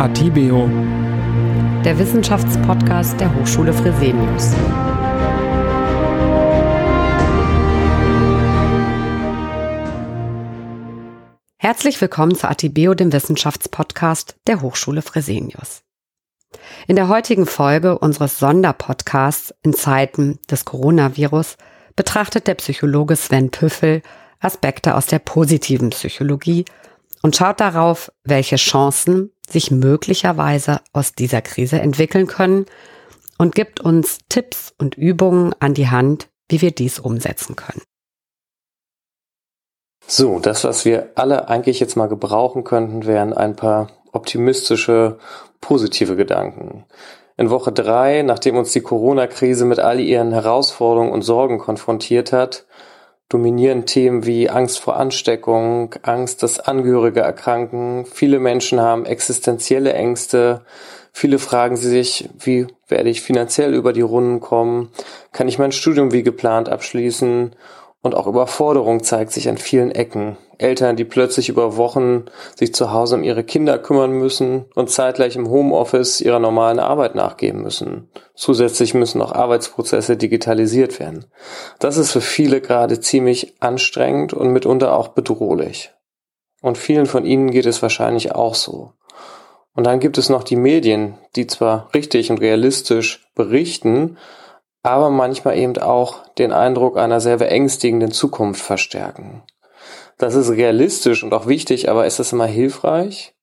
Atibeo, der Wissenschaftspodcast der Hochschule Fresenius. Herzlich willkommen zu Atibeo, dem Wissenschaftspodcast der Hochschule Fresenius. In der heutigen Folge unseres Sonderpodcasts in Zeiten des Coronavirus betrachtet der Psychologe Sven Püffel Aspekte aus der positiven Psychologie und schaut darauf, welche Chancen sich möglicherweise aus dieser Krise entwickeln können und gibt uns Tipps und Übungen an die Hand, wie wir dies umsetzen können. So, das, was wir alle eigentlich jetzt mal gebrauchen könnten, wären ein paar optimistische, positive Gedanken. In Woche drei, nachdem uns die Corona-Krise mit all ihren Herausforderungen und Sorgen konfrontiert hat, dominieren Themen wie Angst vor Ansteckung, Angst, dass Angehörige erkranken. Viele Menschen haben existenzielle Ängste. Viele fragen sich, wie werde ich finanziell über die Runden kommen? Kann ich mein Studium wie geplant abschließen? Und auch Überforderung zeigt sich an vielen Ecken. Eltern, die plötzlich über Wochen sich zu Hause um ihre Kinder kümmern müssen und zeitgleich im Homeoffice ihrer normalen Arbeit nachgeben müssen. Zusätzlich müssen auch Arbeitsprozesse digitalisiert werden. Das ist für viele gerade ziemlich anstrengend und mitunter auch bedrohlich. Und vielen von ihnen geht es wahrscheinlich auch so. Und dann gibt es noch die Medien, die zwar richtig und realistisch berichten, aber manchmal eben auch den Eindruck einer sehr beängstigenden Zukunft verstärken. Das ist realistisch und auch wichtig, aber ist das immer hilfreich?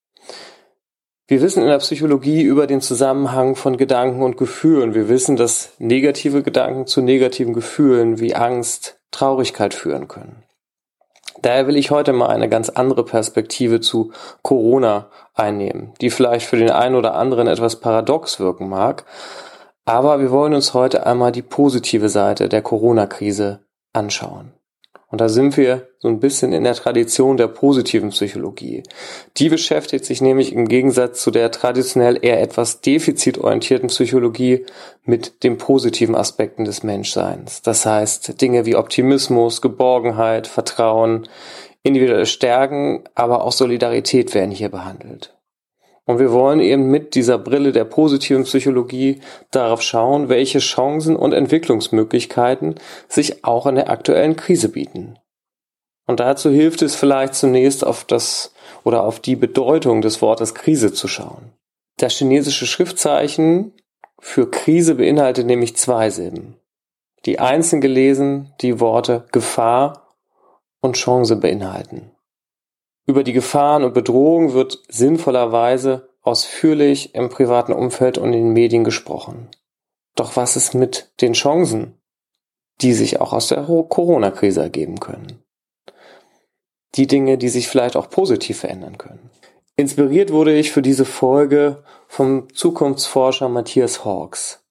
Wir wissen in der Psychologie über den Zusammenhang von Gedanken und Gefühlen. Wir wissen, dass negative Gedanken zu negativen Gefühlen wie Angst, Traurigkeit führen können. Daher will ich heute mal eine ganz andere Perspektive zu Corona einnehmen, die vielleicht für den einen oder anderen etwas paradox wirken mag, aber wir wollen uns heute einmal die positive Seite der Corona-Krise anschauen. Und da sind wir so ein bisschen in der Tradition der positiven Psychologie. Die beschäftigt sich nämlich im Gegensatz zu der traditionell eher etwas defizitorientierten Psychologie mit den positiven Aspekten des Menschseins. Das heißt, Dinge wie Optimismus, Geborgenheit, Vertrauen, individuelle Stärken, aber auch Solidarität werden hier behandelt. Und wir wollen eben mit dieser Brille der positiven Psychologie darauf schauen, welche Chancen und Entwicklungsmöglichkeiten sich auch in der aktuellen Krise bieten. Und dazu hilft es vielleicht zunächst auf das oder auf die Bedeutung des Wortes Krise zu schauen. Das chinesische Schriftzeichen für Krise beinhaltet nämlich zwei Silben, die einzeln gelesen die Worte Gefahr und Chance beinhalten. Über die Gefahren und Bedrohungen wird sinnvollerweise ausführlich im privaten Umfeld und in den Medien gesprochen. Doch was ist mit den Chancen, die sich auch aus der Corona-Krise ergeben können? Die Dinge, die sich vielleicht auch positiv verändern können. Inspiriert wurde ich für diese Folge vom Zukunftsforscher Matthias Hawks.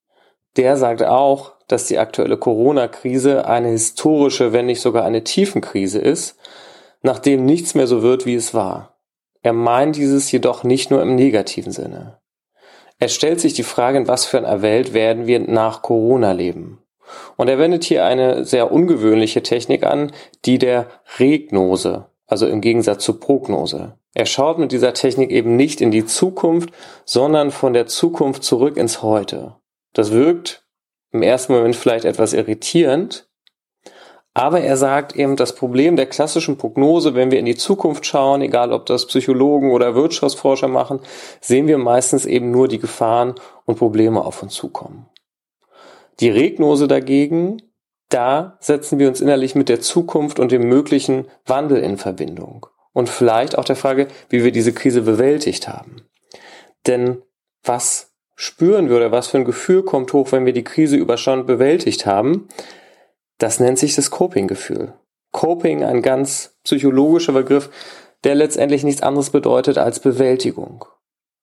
Der sagt auch, dass die aktuelle Corona-Krise eine historische, wenn nicht sogar eine Tiefenkrise ist nachdem nichts mehr so wird, wie es war. Er meint dieses jedoch nicht nur im negativen Sinne. Er stellt sich die Frage, in was für einer Welt werden wir nach Corona leben. Und er wendet hier eine sehr ungewöhnliche Technik an, die der Regnose, also im Gegensatz zur Prognose. Er schaut mit dieser Technik eben nicht in die Zukunft, sondern von der Zukunft zurück ins Heute. Das wirkt im ersten Moment vielleicht etwas irritierend, aber er sagt eben, das Problem der klassischen Prognose, wenn wir in die Zukunft schauen, egal ob das Psychologen oder Wirtschaftsforscher machen, sehen wir meistens eben nur die Gefahren und Probleme auf uns zukommen. Die Regnose dagegen, da setzen wir uns innerlich mit der Zukunft und dem möglichen Wandel in Verbindung. Und vielleicht auch der Frage, wie wir diese Krise bewältigt haben. Denn was spüren wir oder was für ein Gefühl kommt hoch, wenn wir die Krise überstanden bewältigt haben? Das nennt sich das Coping-Gefühl. Coping, ein ganz psychologischer Begriff, der letztendlich nichts anderes bedeutet als Bewältigung.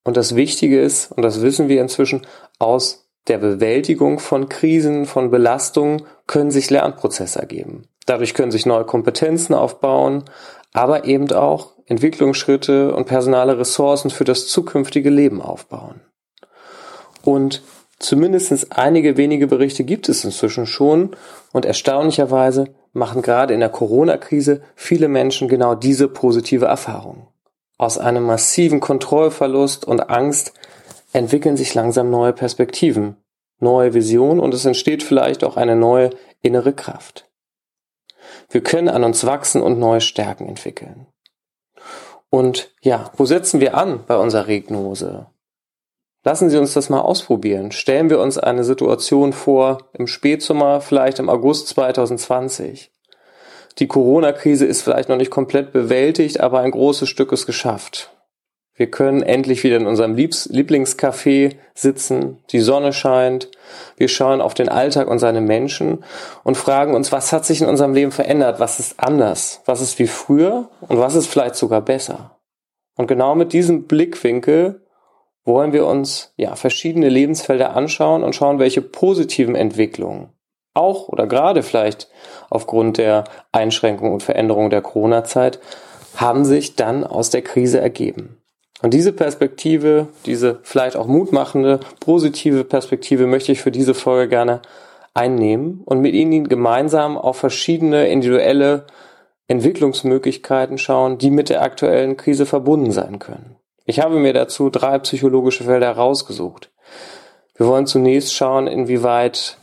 Und das Wichtige ist, und das wissen wir inzwischen, aus der Bewältigung von Krisen, von Belastungen können sich Lernprozesse ergeben. Dadurch können sich neue Kompetenzen aufbauen, aber eben auch Entwicklungsschritte und personale Ressourcen für das zukünftige Leben aufbauen. Und Zumindest einige wenige Berichte gibt es inzwischen schon und erstaunlicherweise machen gerade in der Corona-Krise viele Menschen genau diese positive Erfahrung. aus einem massiven Kontrollverlust und Angst entwickeln sich langsam neue Perspektiven, neue Visionen und es entsteht vielleicht auch eine neue innere Kraft. Wir können an uns wachsen und neue Stärken entwickeln. Und ja, wo setzen wir an bei unserer Regnose? Lassen Sie uns das mal ausprobieren. Stellen wir uns eine Situation vor im Spätsommer, vielleicht im August 2020. Die Corona-Krise ist vielleicht noch nicht komplett bewältigt, aber ein großes Stück ist geschafft. Wir können endlich wieder in unserem Lieblingscafé sitzen, die Sonne scheint, wir schauen auf den Alltag und seine Menschen und fragen uns, was hat sich in unserem Leben verändert, was ist anders, was ist wie früher und was ist vielleicht sogar besser. Und genau mit diesem Blickwinkel wollen wir uns ja verschiedene Lebensfelder anschauen und schauen, welche positiven Entwicklungen auch oder gerade vielleicht aufgrund der Einschränkung und Veränderung der Corona-Zeit haben sich dann aus der Krise ergeben. Und diese Perspektive, diese vielleicht auch mutmachende, positive Perspektive möchte ich für diese Folge gerne einnehmen und mit Ihnen gemeinsam auf verschiedene individuelle Entwicklungsmöglichkeiten schauen, die mit der aktuellen Krise verbunden sein können. Ich habe mir dazu drei psychologische Felder herausgesucht. Wir wollen zunächst schauen, inwieweit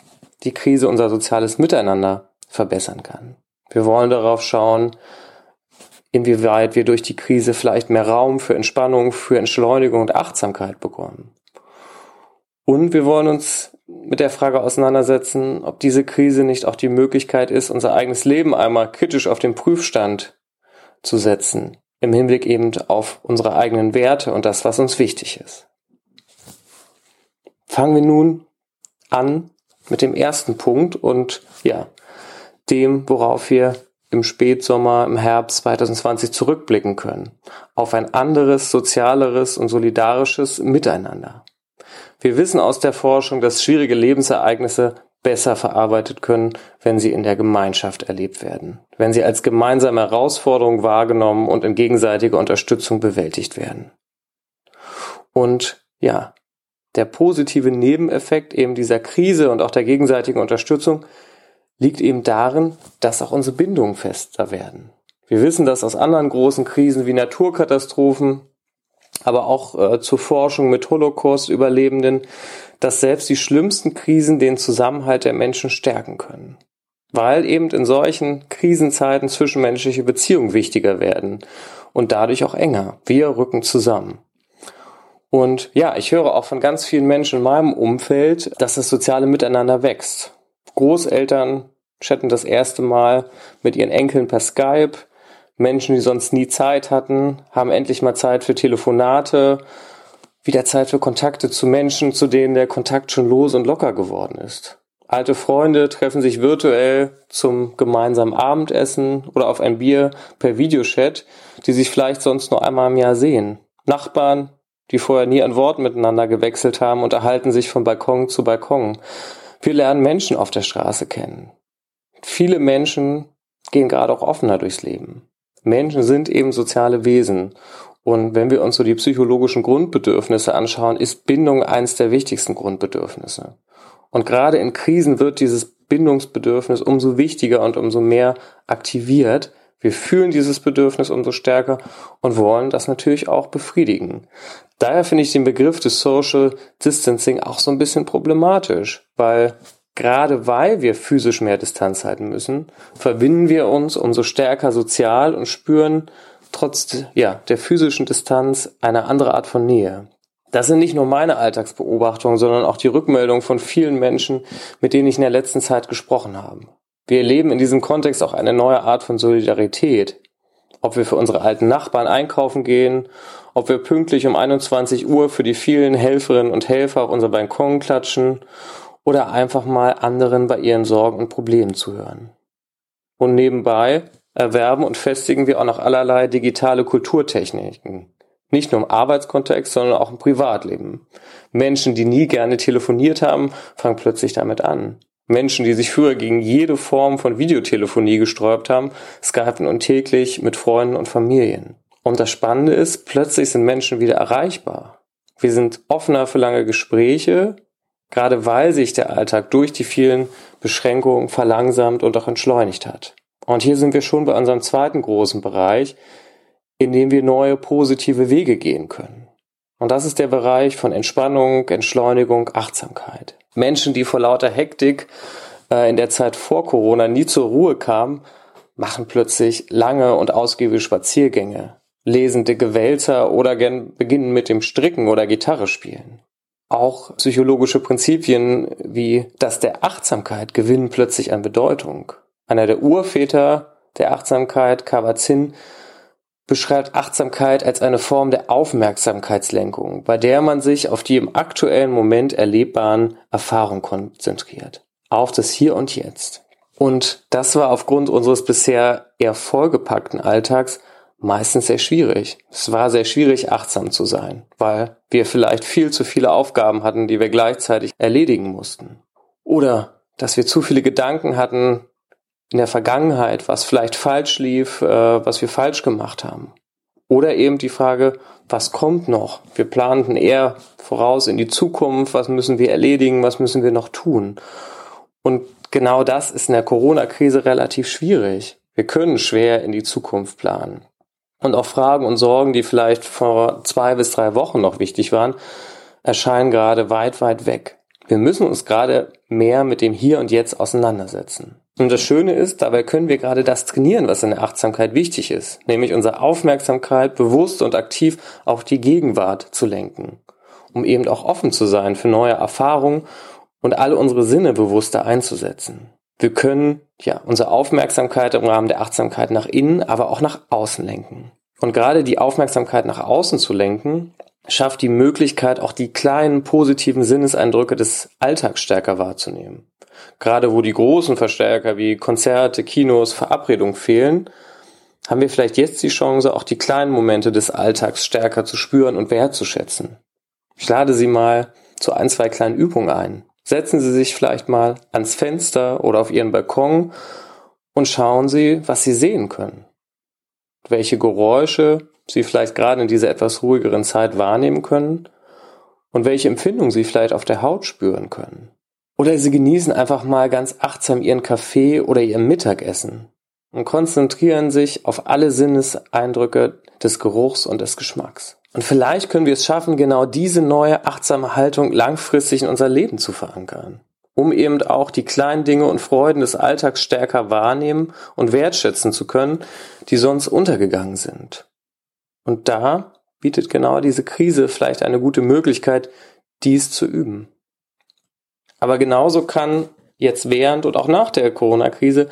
die Krise unser soziales Miteinander verbessern kann. Wir wollen darauf schauen, inwieweit wir durch die Krise vielleicht mehr Raum für Entspannung, für Entschleunigung und Achtsamkeit bekommen. Und wir wollen uns mit der Frage auseinandersetzen, ob diese Krise nicht auch die Möglichkeit ist, unser eigenes Leben einmal kritisch auf den Prüfstand zu setzen, im Hinblick eben auf unsere eigenen Werte und das, was uns wichtig ist. Fangen wir nun an mit dem ersten Punkt und ja, dem, worauf wir im Spätsommer, im Herbst 2020 zurückblicken können. Auf ein anderes, sozialeres und solidarisches Miteinander. Wir wissen aus der Forschung, dass schwierige Lebensereignisse besser verarbeitet können, wenn sie in der Gemeinschaft erlebt werden, wenn sie als gemeinsame Herausforderung wahrgenommen und in gegenseitiger Unterstützung bewältigt werden. Und ja, der positive Nebeneffekt eben dieser Krise und auch der gegenseitigen Unterstützung liegt eben darin, dass auch unsere Bindungen fester werden. Wir wissen das aus anderen großen Krisen wie Naturkatastrophen, aber auch äh, zur Forschung mit Holocaust-Überlebenden, dass selbst die schlimmsten Krisen den Zusammenhalt der Menschen stärken können. Weil eben in solchen Krisenzeiten zwischenmenschliche Beziehungen wichtiger werden und dadurch auch enger. Wir rücken zusammen. Und ja, ich höre auch von ganz vielen Menschen in meinem Umfeld, dass das soziale Miteinander wächst. Großeltern chatten das erste Mal mit ihren Enkeln per Skype. Menschen, die sonst nie Zeit hatten, haben endlich mal Zeit für Telefonate, wieder Zeit für Kontakte zu Menschen, zu denen der Kontakt schon los und locker geworden ist. Alte Freunde treffen sich virtuell zum gemeinsamen Abendessen oder auf ein Bier per Videochat, die sich vielleicht sonst nur einmal im Jahr sehen. Nachbarn, die vorher nie ein Wort miteinander gewechselt haben, unterhalten sich von Balkon zu Balkon. Wir lernen Menschen auf der Straße kennen. Viele Menschen gehen gerade auch offener durchs Leben. Menschen sind eben soziale Wesen. Und wenn wir uns so die psychologischen Grundbedürfnisse anschauen, ist Bindung eines der wichtigsten Grundbedürfnisse. Und gerade in Krisen wird dieses Bindungsbedürfnis umso wichtiger und umso mehr aktiviert. Wir fühlen dieses Bedürfnis umso stärker und wollen das natürlich auch befriedigen. Daher finde ich den Begriff des Social Distancing auch so ein bisschen problematisch, weil gerade weil wir physisch mehr Distanz halten müssen, verbinden wir uns umso stärker sozial und spüren trotz ja, der physischen Distanz eine andere Art von Nähe. Das sind nicht nur meine Alltagsbeobachtungen, sondern auch die Rückmeldungen von vielen Menschen, mit denen ich in der letzten Zeit gesprochen habe. Wir erleben in diesem Kontext auch eine neue Art von Solidarität. Ob wir für unsere alten Nachbarn einkaufen gehen ob wir pünktlich um 21 Uhr für die vielen Helferinnen und Helfer auf unser Balkon klatschen oder einfach mal anderen bei ihren Sorgen und Problemen zuhören. Und nebenbei erwerben und festigen wir auch noch allerlei digitale Kulturtechniken. Nicht nur im Arbeitskontext, sondern auch im Privatleben. Menschen, die nie gerne telefoniert haben, fangen plötzlich damit an. Menschen, die sich früher gegen jede Form von Videotelefonie gesträubt haben, skypen und täglich mit Freunden und Familien. Und das Spannende ist, plötzlich sind Menschen wieder erreichbar. Wir sind offener für lange Gespräche, gerade weil sich der Alltag durch die vielen Beschränkungen verlangsamt und auch entschleunigt hat. Und hier sind wir schon bei unserem zweiten großen Bereich, in dem wir neue positive Wege gehen können. Und das ist der Bereich von Entspannung, Entschleunigung, Achtsamkeit. Menschen, die vor lauter Hektik äh, in der Zeit vor Corona nie zur Ruhe kamen, machen plötzlich lange und ausgiebige Spaziergänge, lesen dicke Wälzer oder beginnen mit dem Stricken oder Gitarre spielen. Auch psychologische Prinzipien wie das der Achtsamkeit gewinnen plötzlich an Bedeutung. Einer der Urväter der Achtsamkeit, Kabat-Zinn, beschreibt Achtsamkeit als eine Form der Aufmerksamkeitslenkung, bei der man sich auf die im aktuellen Moment erlebbaren Erfahrungen konzentriert. Auf das Hier und Jetzt. Und das war aufgrund unseres bisher eher vollgepackten Alltags meistens sehr schwierig. Es war sehr schwierig, achtsam zu sein, weil wir vielleicht viel zu viele Aufgaben hatten, die wir gleichzeitig erledigen mussten. Oder dass wir zu viele Gedanken hatten, in der Vergangenheit, was vielleicht falsch lief, äh, was wir falsch gemacht haben. Oder eben die Frage, was kommt noch? Wir planten eher voraus in die Zukunft, was müssen wir erledigen, was müssen wir noch tun? Und genau das ist in der Corona-Krise relativ schwierig. Wir können schwer in die Zukunft planen. Und auch Fragen und Sorgen, die vielleicht vor zwei bis drei Wochen noch wichtig waren, erscheinen gerade weit, weit weg. Wir müssen uns gerade mehr mit dem Hier und Jetzt auseinandersetzen. Und das Schöne ist, dabei können wir gerade das trainieren, was in der Achtsamkeit wichtig ist, nämlich unsere Aufmerksamkeit bewusst und aktiv auf die Gegenwart zu lenken, um eben auch offen zu sein für neue Erfahrungen und alle unsere Sinne bewusster einzusetzen. Wir können ja unsere Aufmerksamkeit im Rahmen der Achtsamkeit nach innen, aber auch nach außen lenken. Und gerade die Aufmerksamkeit nach außen zu lenken, schafft die Möglichkeit, auch die kleinen positiven Sinneseindrücke des Alltags stärker wahrzunehmen. Gerade wo die großen Verstärker wie Konzerte, Kinos, Verabredungen fehlen, haben wir vielleicht jetzt die Chance, auch die kleinen Momente des Alltags stärker zu spüren und wertzuschätzen. Ich lade Sie mal zu ein, zwei kleinen Übungen ein. Setzen Sie sich vielleicht mal ans Fenster oder auf Ihren Balkon und schauen Sie, was Sie sehen können. Welche Geräusche Sie vielleicht gerade in dieser etwas ruhigeren Zeit wahrnehmen können und welche Empfindungen Sie vielleicht auf der Haut spüren können. Oder Sie genießen einfach mal ganz achtsam Ihren Kaffee oder Ihr Mittagessen und konzentrieren sich auf alle Sinneseindrücke des Geruchs und des Geschmacks. Und vielleicht können wir es schaffen, genau diese neue achtsame Haltung langfristig in unser Leben zu verankern, um eben auch die kleinen Dinge und Freuden des Alltags stärker wahrnehmen und wertschätzen zu können, die sonst untergegangen sind. Und da bietet genau diese Krise vielleicht eine gute Möglichkeit, dies zu üben. Aber genauso kann jetzt während und auch nach der Corona-Krise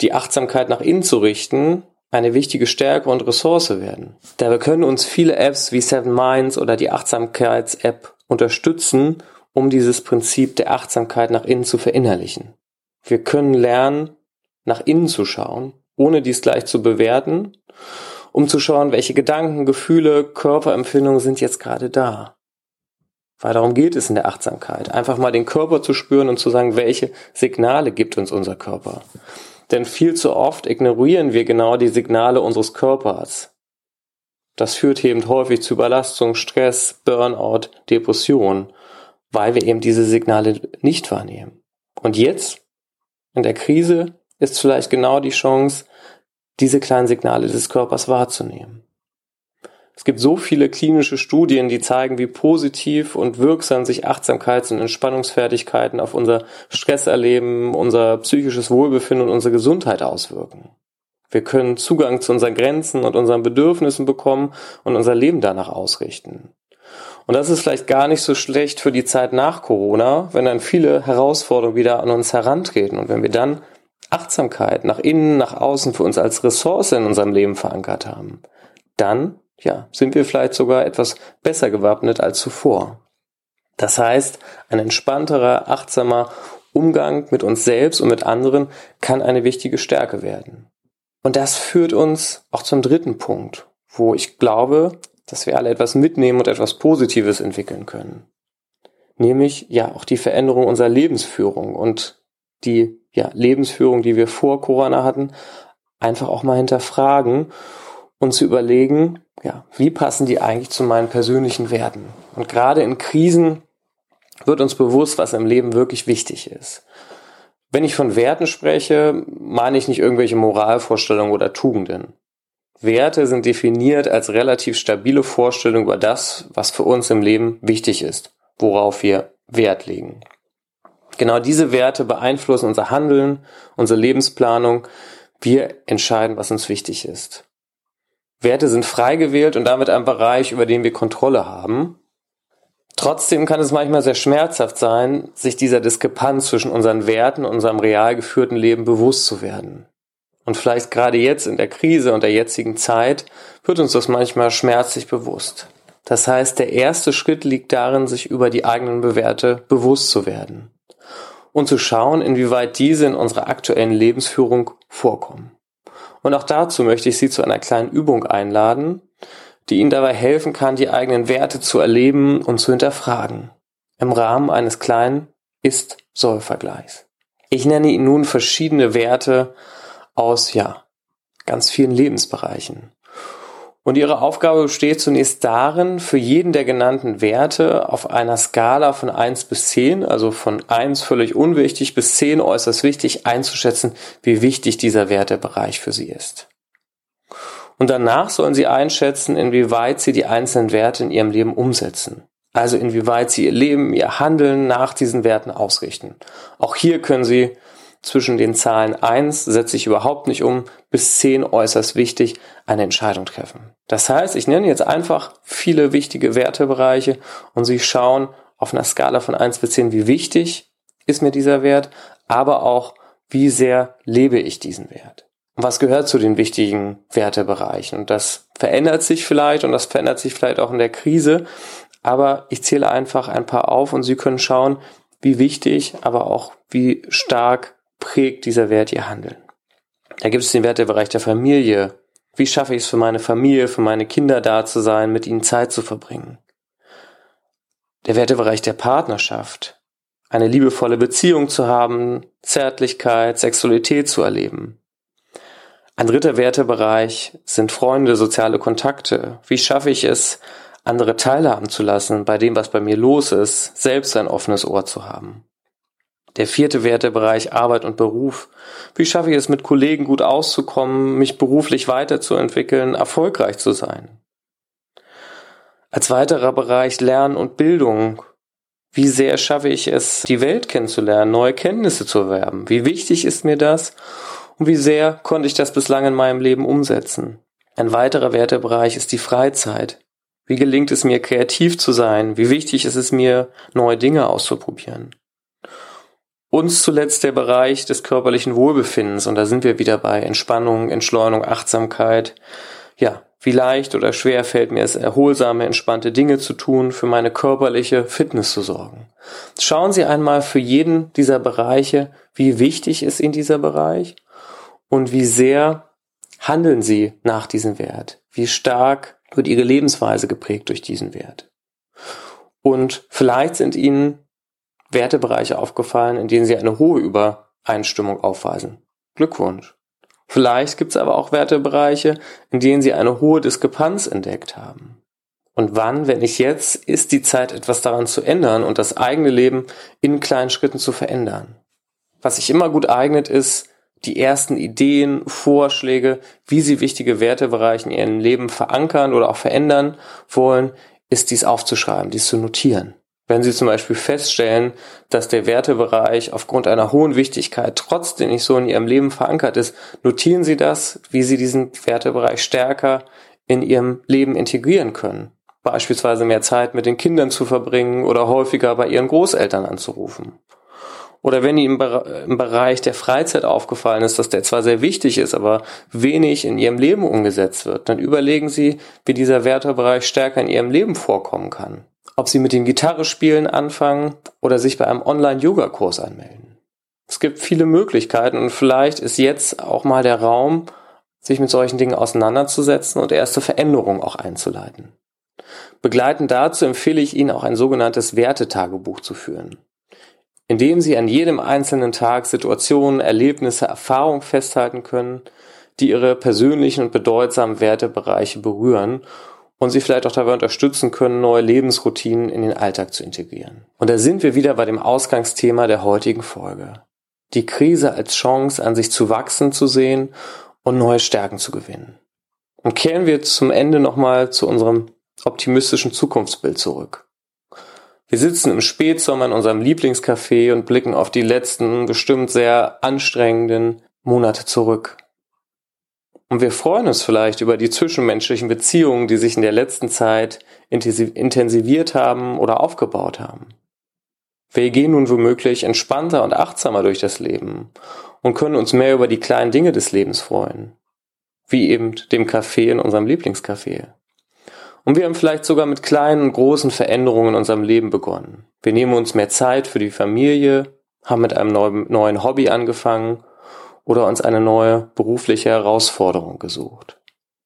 die Achtsamkeit nach innen zu richten eine wichtige Stärke und Ressource werden. Dabei können uns viele Apps wie Seven Minds oder die Achtsamkeits-App unterstützen, um dieses Prinzip der Achtsamkeit nach innen zu verinnerlichen. Wir können lernen, nach innen zu schauen, ohne dies gleich zu bewerten, um zu schauen, welche Gedanken, Gefühle, Körperempfindungen sind jetzt gerade da. Weil darum geht es in der Achtsamkeit. Einfach mal den Körper zu spüren und zu sagen, welche Signale gibt uns unser Körper. Denn viel zu oft ignorieren wir genau die Signale unseres Körpers. Das führt eben häufig zu Überlastung, Stress, Burnout, Depression, weil wir eben diese Signale nicht wahrnehmen. Und jetzt, in der Krise, ist vielleicht genau die Chance, diese kleinen Signale des Körpers wahrzunehmen. Es gibt so viele klinische Studien, die zeigen, wie positiv und wirksam sich Achtsamkeits- und Entspannungsfertigkeiten auf unser Stresserleben, unser psychisches Wohlbefinden und unsere Gesundheit auswirken. Wir können Zugang zu unseren Grenzen und unseren Bedürfnissen bekommen und unser Leben danach ausrichten. Und das ist vielleicht gar nicht so schlecht für die Zeit nach Corona, wenn dann viele Herausforderungen wieder an uns herantreten und wenn wir dann Achtsamkeit nach innen, nach außen für uns als Ressource in unserem Leben verankert haben, dann ja, sind wir vielleicht sogar etwas besser gewappnet als zuvor. Das heißt, ein entspannterer, achtsamer Umgang mit uns selbst und mit anderen kann eine wichtige Stärke werden. Und das führt uns auch zum dritten Punkt, wo ich glaube, dass wir alle etwas mitnehmen und etwas Positives entwickeln können. Nämlich ja auch die Veränderung unserer Lebensführung und die ja, Lebensführung, die wir vor Corona hatten, einfach auch mal hinterfragen und zu überlegen, ja, wie passen die eigentlich zu meinen persönlichen Werten? Und gerade in Krisen wird uns bewusst, was im Leben wirklich wichtig ist. Wenn ich von Werten spreche, meine ich nicht irgendwelche Moralvorstellungen oder Tugenden. Werte sind definiert als relativ stabile Vorstellung über das, was für uns im Leben wichtig ist, worauf wir Wert legen. Genau diese Werte beeinflussen unser Handeln, unsere Lebensplanung. Wir entscheiden, was uns wichtig ist. Werte sind frei gewählt und damit ein Bereich, über den wir Kontrolle haben. Trotzdem kann es manchmal sehr schmerzhaft sein, sich dieser Diskrepanz zwischen unseren Werten und unserem real geführten Leben bewusst zu werden. Und vielleicht gerade jetzt in der Krise und der jetzigen Zeit wird uns das manchmal schmerzlich bewusst. Das heißt, der erste Schritt liegt darin, sich über die eigenen Werte bewusst zu werden und zu schauen, inwieweit diese in unserer aktuellen Lebensführung vorkommen. Und auch dazu möchte ich Sie zu einer kleinen Übung einladen, die Ihnen dabei helfen kann, die eigenen Werte zu erleben und zu hinterfragen. Im Rahmen eines kleinen Ist-Soll-Vergleichs. Ich nenne Ihnen nun verschiedene Werte aus, ja, ganz vielen Lebensbereichen. Und ihre Aufgabe besteht zunächst darin, für jeden der genannten Werte auf einer Skala von 1 bis 10, also von 1 völlig unwichtig bis 10 äußerst wichtig, einzuschätzen, wie wichtig dieser Wertebereich für sie ist. Und danach sollen sie einschätzen, inwieweit sie die einzelnen Werte in ihrem Leben umsetzen. Also inwieweit sie ihr Leben, ihr Handeln nach diesen Werten ausrichten. Auch hier können sie zwischen den Zahlen 1 setze ich überhaupt nicht um, bis 10 äußerst wichtig, eine Entscheidung treffen. Das heißt, ich nenne jetzt einfach viele wichtige Wertebereiche und Sie schauen auf einer Skala von 1 bis 10, wie wichtig ist mir dieser Wert, aber auch, wie sehr lebe ich diesen Wert. Und was gehört zu den wichtigen Wertebereichen? Und das verändert sich vielleicht und das verändert sich vielleicht auch in der Krise, aber ich zähle einfach ein paar auf und Sie können schauen, wie wichtig, aber auch wie stark prägt dieser Wert ihr Handeln. Da gibt es den Wertebereich der Familie. Wie schaffe ich es für meine Familie, für meine Kinder da zu sein, mit ihnen Zeit zu verbringen? Der Wertebereich der Partnerschaft. Eine liebevolle Beziehung zu haben, Zärtlichkeit, Sexualität zu erleben. Ein dritter Wertebereich sind Freunde, soziale Kontakte. Wie schaffe ich es, andere teilhaben zu lassen bei dem, was bei mir los ist, selbst ein offenes Ohr zu haben? Der vierte Wertebereich Arbeit und Beruf. Wie schaffe ich es mit Kollegen gut auszukommen, mich beruflich weiterzuentwickeln, erfolgreich zu sein? Als weiterer Bereich Lernen und Bildung. Wie sehr schaffe ich es, die Welt kennenzulernen, neue Kenntnisse zu erwerben? Wie wichtig ist mir das? Und wie sehr konnte ich das bislang in meinem Leben umsetzen? Ein weiterer Wertebereich ist die Freizeit. Wie gelingt es mir, kreativ zu sein? Wie wichtig ist es mir, neue Dinge auszuprobieren? Uns zuletzt der Bereich des körperlichen Wohlbefindens und da sind wir wieder bei Entspannung, Entschleunigung, Achtsamkeit. Ja, wie leicht oder schwer fällt mir es, erholsame, entspannte Dinge zu tun, für meine körperliche Fitness zu sorgen. Schauen Sie einmal für jeden dieser Bereiche, wie wichtig ist Ihnen dieser Bereich und wie sehr handeln Sie nach diesem Wert? Wie stark wird Ihre Lebensweise geprägt durch diesen Wert? Und vielleicht sind Ihnen Wertebereiche aufgefallen, in denen sie eine hohe Übereinstimmung aufweisen. Glückwunsch. Vielleicht gibt es aber auch Wertebereiche, in denen sie eine hohe Diskrepanz entdeckt haben. Und wann, wenn nicht jetzt, ist die Zeit, etwas daran zu ändern und das eigene Leben in kleinen Schritten zu verändern? Was sich immer gut eignet, ist, die ersten Ideen, Vorschläge, wie sie wichtige Wertebereiche in ihrem Leben verankern oder auch verändern wollen, ist dies aufzuschreiben, dies zu notieren. Wenn Sie zum Beispiel feststellen, dass der Wertebereich aufgrund einer hohen Wichtigkeit trotzdem nicht so in Ihrem Leben verankert ist, notieren Sie das, wie Sie diesen Wertebereich stärker in Ihrem Leben integrieren können. Beispielsweise mehr Zeit mit den Kindern zu verbringen oder häufiger bei Ihren Großeltern anzurufen. Oder wenn Ihnen im Bereich der Freizeit aufgefallen ist, dass der zwar sehr wichtig ist, aber wenig in Ihrem Leben umgesetzt wird, dann überlegen Sie, wie dieser Wertebereich stärker in Ihrem Leben vorkommen kann ob sie mit dem Gitarre spielen anfangen oder sich bei einem Online-Yoga-Kurs anmelden. Es gibt viele Möglichkeiten und vielleicht ist jetzt auch mal der Raum, sich mit solchen Dingen auseinanderzusetzen und erste Veränderungen auch einzuleiten. Begleitend dazu empfehle ich Ihnen auch ein sogenanntes Wertetagebuch zu führen, in dem Sie an jedem einzelnen Tag Situationen, Erlebnisse, Erfahrungen festhalten können, die Ihre persönlichen und bedeutsamen Wertebereiche berühren und sie vielleicht auch dabei unterstützen können, neue Lebensroutinen in den Alltag zu integrieren. Und da sind wir wieder bei dem Ausgangsthema der heutigen Folge. Die Krise als Chance, an sich zu wachsen zu sehen und neue Stärken zu gewinnen. Und kehren wir zum Ende nochmal zu unserem optimistischen Zukunftsbild zurück. Wir sitzen im Spätsommer in unserem Lieblingscafé und blicken auf die letzten, bestimmt sehr anstrengenden Monate zurück. Und wir freuen uns vielleicht über die zwischenmenschlichen Beziehungen, die sich in der letzten Zeit intensiviert haben oder aufgebaut haben. Wir gehen nun womöglich entspannter und achtsamer durch das Leben und können uns mehr über die kleinen Dinge des Lebens freuen. Wie eben dem Café in unserem Lieblingscafé. Und wir haben vielleicht sogar mit kleinen und großen Veränderungen in unserem Leben begonnen. Wir nehmen uns mehr Zeit für die Familie, haben mit einem neuen Hobby angefangen oder uns eine neue berufliche Herausforderung gesucht.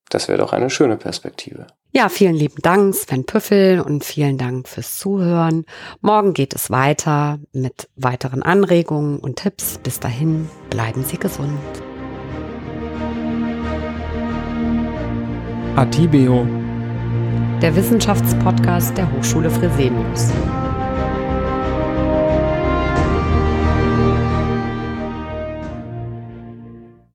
Das wäre doch eine schöne Perspektive. Ja, vielen lieben Dank, Sven Püffel, und vielen Dank fürs Zuhören. Morgen geht es weiter mit weiteren Anregungen und Tipps. Bis dahin, bleiben Sie gesund. Atibeo, der Wissenschaftspodcast der Hochschule Fresenius.